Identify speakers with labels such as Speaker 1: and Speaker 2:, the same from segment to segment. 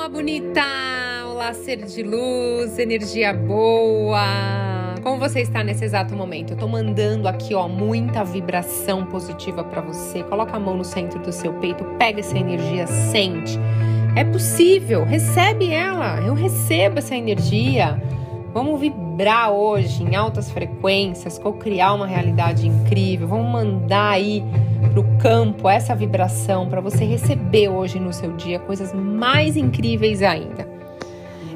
Speaker 1: alma bonita! Olá, ser de luz, energia boa! Como você está nesse exato momento? Eu tô mandando aqui, ó, muita vibração positiva para você. Coloca a mão no centro do seu peito, pega essa energia, sente. É possível, recebe ela. Eu recebo essa energia. Vamos vibrar hoje em altas frequências, co-criar uma realidade incrível. Vamos mandar aí para o campo essa vibração para você receber hoje no seu dia coisas mais incríveis ainda.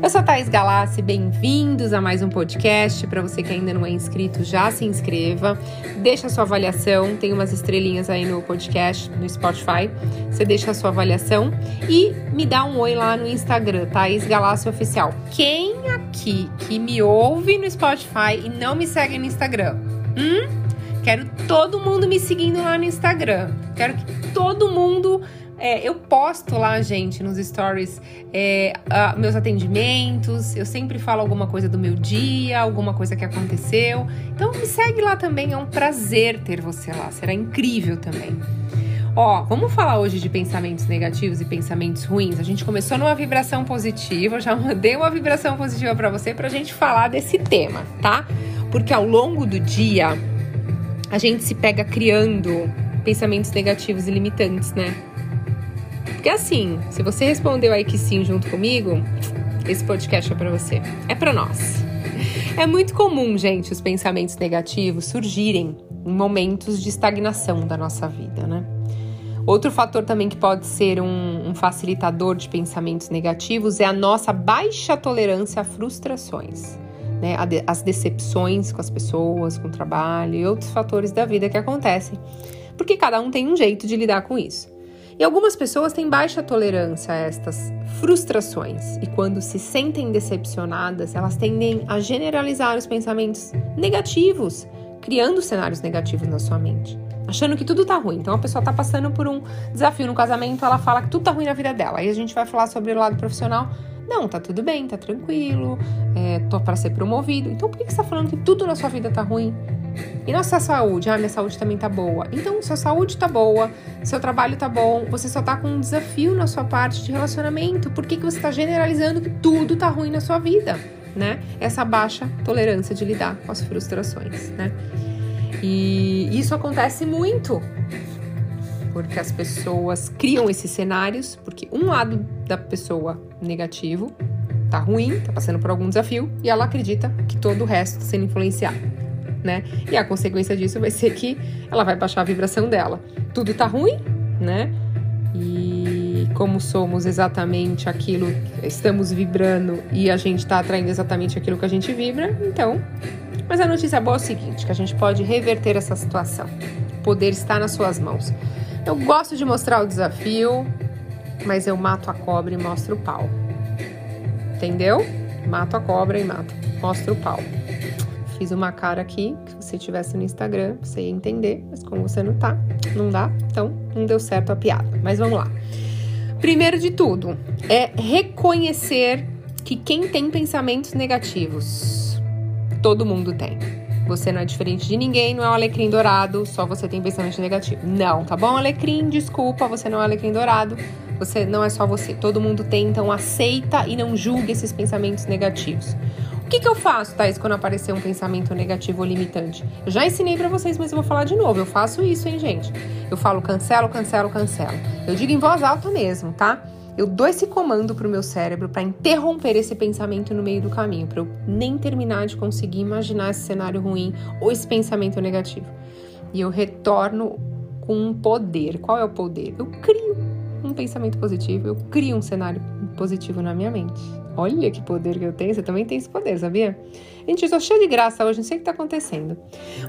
Speaker 1: Eu sou Thais Galassi, bem-vindos a mais um podcast. Para você que ainda não é inscrito, já se inscreva, deixa a sua avaliação, tem umas estrelinhas aí no podcast, no Spotify. Você deixa a sua avaliação e me dá um oi lá no Instagram, Thais Galassi Oficial. Quem aqui que me ouve no Spotify e não me segue no Instagram? Hum? Quero todo mundo me seguindo lá no Instagram. Quero que todo mundo. É, eu posto lá, gente, nos stories, é, uh, meus atendimentos. Eu sempre falo alguma coisa do meu dia, alguma coisa que aconteceu. Então me segue lá também. É um prazer ter você lá. Será incrível também. Ó, vamos falar hoje de pensamentos negativos e pensamentos ruins. A gente começou numa vibração positiva, já mandei uma vibração positiva para você pra gente falar desse tema, tá? Porque ao longo do dia a gente se pega criando pensamentos negativos e limitantes, né? Porque assim, se você respondeu aí que sim junto comigo, esse podcast é para você. É para nós. É muito comum, gente, os pensamentos negativos surgirem em momentos de estagnação da nossa vida, né? Outro fator também que pode ser um, um, facilitador de pensamentos negativos é a nossa baixa tolerância a frustrações né, as decepções com as pessoas, com o trabalho e outros fatores da vida que acontecem, porque cada um tem um jeito de lidar com isso. E algumas pessoas têm baixa tolerância a estas frustrações, e quando se sentem decepcionadas, elas tendem a generalizar os pensamentos negativos, criando cenários negativos na sua mente, achando que tudo tá ruim. Então a pessoa tá passando por um desafio no casamento, ela fala que tudo tá ruim na vida dela. Aí a gente vai falar sobre o lado profissional não, tá tudo bem, tá tranquilo, é, tô para ser promovido. Então por que, você tá falando que tudo na sua vida tá ruim? E na sua saúde? Ah, minha saúde também tá boa. Então, sua saúde tá boa, seu trabalho tá bom, você só tá com um desafio na sua parte de relacionamento. Por que, que você tá generalizando que tudo tá ruim na sua vida? Né? Essa baixa tolerância de lidar com as frustrações, né? E isso acontece muito porque as pessoas criam esses cenários, porque um lado da pessoa negativo tá ruim, tá passando por algum desafio, e ela acredita que todo o resto está sendo influenciado, né? E a consequência disso vai ser que ela vai baixar a vibração dela. Tudo tá ruim, né? E como somos exatamente aquilo, estamos vibrando e a gente está atraindo exatamente aquilo que a gente vibra, então. Mas a notícia boa é o seguinte: que a gente pode reverter essa situação. O poder está nas suas mãos. Eu gosto de mostrar o desafio, mas eu mato a cobra e mostro o pau. Entendeu? Mato a cobra e mato, mostro o pau. Fiz uma cara aqui, que se você tivesse no Instagram, você ia entender, mas como você não tá, não dá, então não deu certo a piada. Mas vamos lá. Primeiro de tudo, é reconhecer que quem tem pensamentos negativos, todo mundo tem. Você não é diferente de ninguém, não é um alecrim dourado, só você tem pensamento negativo. Não, tá bom, alecrim? Desculpa, você não é um alecrim dourado. Você não é só você, todo mundo tem, então aceita e não julgue esses pensamentos negativos. O que, que eu faço, Thaís, quando aparecer um pensamento negativo ou limitante? Eu já ensinei para vocês, mas eu vou falar de novo. Eu faço isso, hein, gente? Eu falo cancelo, cancelo, cancelo. Eu digo em voz alta mesmo, tá? Eu dou esse comando pro meu cérebro para interromper esse pensamento no meio do caminho, para eu nem terminar de conseguir imaginar esse cenário ruim ou esse pensamento negativo. E eu retorno com um poder. Qual é o poder? Eu crio um pensamento positivo, eu crio um cenário positivo na minha mente. Olha que poder que eu tenho, você também tem esse poder, sabia? Gente, eu tô cheia de graça hoje, não sei o que tá acontecendo.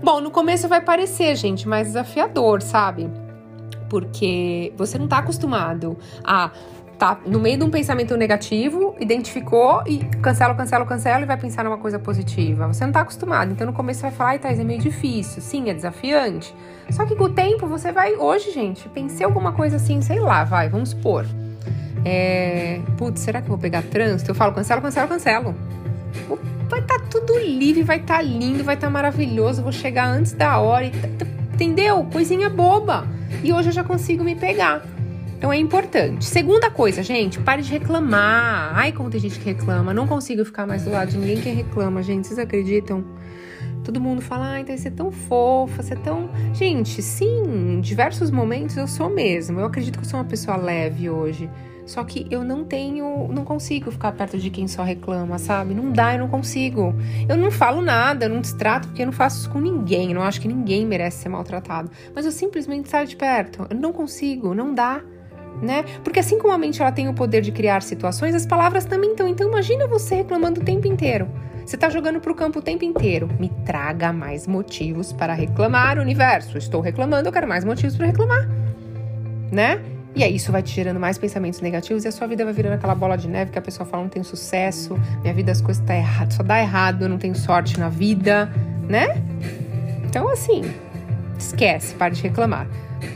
Speaker 1: Bom, no começo vai parecer, gente, mais desafiador, sabe? Porque você não tá acostumado a tá no meio de um pensamento negativo, identificou e cancela, cancela, cancela e vai pensar numa coisa positiva. Você não tá acostumado, então no começo você vai falar, ai, Thais, é meio difícil. Sim, é desafiante. Só que com o tempo você vai, hoje, gente, pensei alguma coisa assim, sei lá, vai, vamos supor. É, putz, será que eu vou pegar trânsito? Eu falo, cancelo, cancelo, cancelo. Vai estar tá tudo livre, vai estar tá lindo, vai estar tá maravilhoso, vou chegar antes da hora, entendeu? Coisinha boba. E hoje eu já consigo me pegar. Então é importante. Segunda coisa, gente, pare de reclamar. Ai, como tem gente que reclama. Não consigo ficar mais do lado de ninguém que reclama, gente. Vocês acreditam? Todo mundo fala, ai, então você é tão fofa, você é tão. Gente, sim, em diversos momentos eu sou mesmo. Eu acredito que eu sou uma pessoa leve hoje. Só que eu não tenho, não consigo ficar perto de quem só reclama, sabe? Não dá, eu não consigo. Eu não falo nada, eu não destrato porque eu não faço isso com ninguém. Eu não acho que ninguém merece ser maltratado. Mas eu simplesmente saio de perto. Eu não consigo, não dá né? Porque assim como a mente ela tem o poder de criar situações, as palavras também estão. Então imagina você reclamando o tempo inteiro. Você está jogando para o campo o tempo inteiro. Me traga mais motivos para reclamar, universo. Estou reclamando, eu quero mais motivos para reclamar, né? E aí isso vai te gerando mais pensamentos negativos e a sua vida vai virando aquela bola de neve que a pessoa fala não tenho sucesso, minha vida as coisas tá errado, só dá errado, eu não tenho sorte na vida, né? Então assim, esquece, pare de reclamar.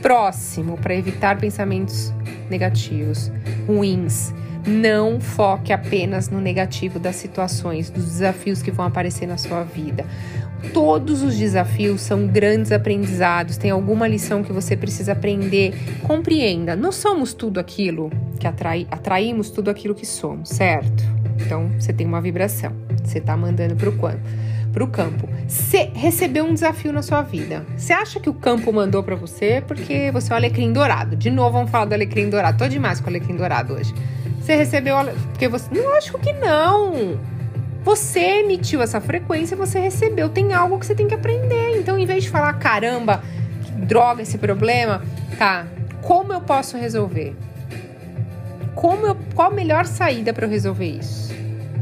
Speaker 1: Próximo, para evitar pensamentos negativos, ruins. Não foque apenas no negativo das situações, dos desafios que vão aparecer na sua vida. Todos os desafios são grandes aprendizados, tem alguma lição que você precisa aprender. Compreenda, não somos tudo aquilo que atrai, atraímos tudo aquilo que somos, certo? Então você tem uma vibração, você está mandando para o quanto? Para o campo. Você recebeu um desafio na sua vida. Você acha que o campo mandou para você porque você é o alecrim dourado. De novo, vamos falar do alecrim dourado. Tô demais com o alecrim dourado hoje. Você recebeu porque você. Lógico que não. Você emitiu essa frequência, você recebeu. Tem algo que você tem que aprender. Então, em vez de falar, caramba, que droga esse problema, tá. Como eu posso resolver? Como eu, qual a melhor saída para eu resolver isso?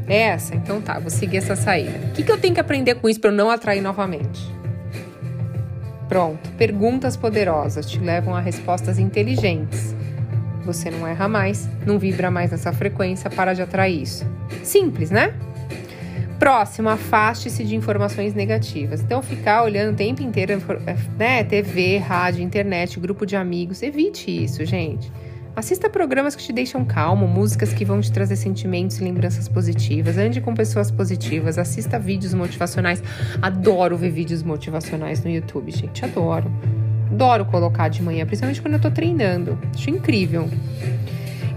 Speaker 1: Essa? Então tá, vou seguir essa saída. O que, que eu tenho que aprender com isso para eu não atrair novamente? Pronto. Perguntas poderosas te levam a respostas inteligentes. Você não erra mais, não vibra mais nessa frequência, para de atrair isso. Simples, né? Próximo, afaste-se de informações negativas. Então, ficar olhando o tempo inteiro, né? TV, rádio, internet, grupo de amigos, evite isso, gente. Assista programas que te deixam calmo, músicas que vão te trazer sentimentos e lembranças positivas. Ande com pessoas positivas, assista vídeos motivacionais. Adoro ver vídeos motivacionais no YouTube, gente. Adoro. Adoro colocar de manhã, principalmente quando eu tô treinando. Acho incrível.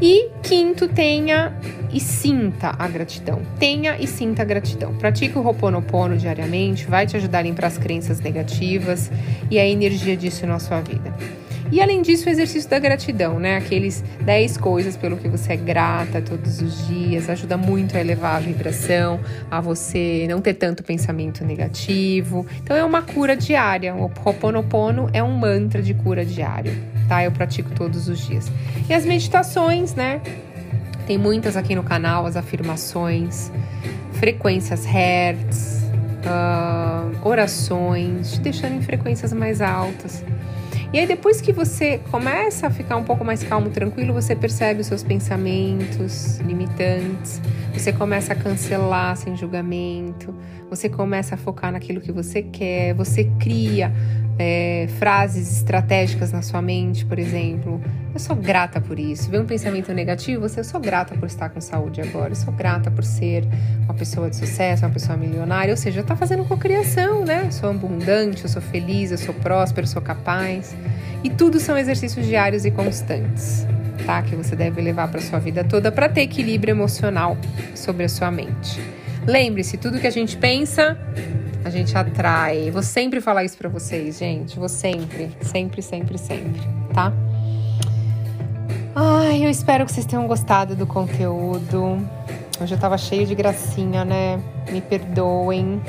Speaker 1: E quinto, tenha e sinta a gratidão. Tenha e sinta a gratidão. Pratique o Ho'oponopono diariamente, vai te ajudar a limpar as crenças negativas e a energia disso na sua vida. E além disso, o exercício da gratidão, né? Aqueles 10 coisas pelo que você é grata todos os dias, ajuda muito a elevar a vibração, a você não ter tanto pensamento negativo. Então é uma cura diária. O Ho'oponopono é um mantra de cura diário, tá? Eu pratico todos os dias. E as meditações, né? Tem muitas aqui no canal, as afirmações, frequências hertz, uh, orações, te deixando em frequências mais altas. E aí, depois que você começa a ficar um pouco mais calmo, tranquilo, você percebe os seus pensamentos limitantes, você começa a cancelar sem julgamento, você começa a focar naquilo que você quer, você cria é, frases estratégicas na sua mente, por exemplo. Eu sou grata por isso. Vem um pensamento negativo, você, eu sou grata por estar com saúde agora, eu sou grata por ser uma pessoa de sucesso, uma pessoa milionária, ou seja, está fazendo cocriação, né? Eu sou abundante, eu sou feliz, eu sou próspero, eu sou capaz. E tudo são exercícios diários e constantes, tá? Que você deve levar para sua vida toda para ter equilíbrio emocional sobre a sua mente. Lembre-se, tudo que a gente pensa, a gente atrai. Vou sempre falar isso para vocês, gente. Vou sempre, sempre, sempre, sempre, tá? Ai, eu espero que vocês tenham gostado do conteúdo. Hoje eu tava cheio de gracinha, né? Me perdoem.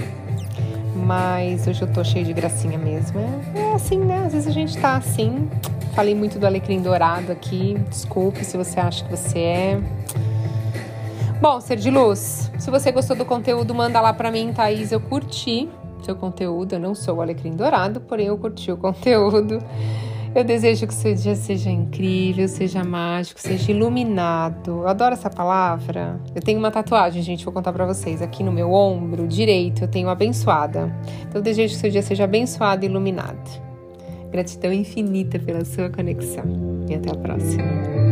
Speaker 1: Mas hoje eu tô cheio de gracinha mesmo. É, é assim, né? Às vezes a gente tá assim. Falei muito do alecrim dourado aqui. Desculpe se você acha que você é. Bom, ser de luz, se você gostou do conteúdo, manda lá para mim, Thaís. Eu curti seu conteúdo. Eu não sou o Alecrim Dourado, porém eu curti o conteúdo. Eu desejo que seu dia seja incrível, seja mágico, seja iluminado. Eu adoro essa palavra. Eu tenho uma tatuagem, gente, vou contar para vocês. Aqui no meu ombro direito eu tenho abençoada. Então eu desejo que seu dia seja abençoado e iluminado. Gratidão infinita pela sua conexão. E até a próxima.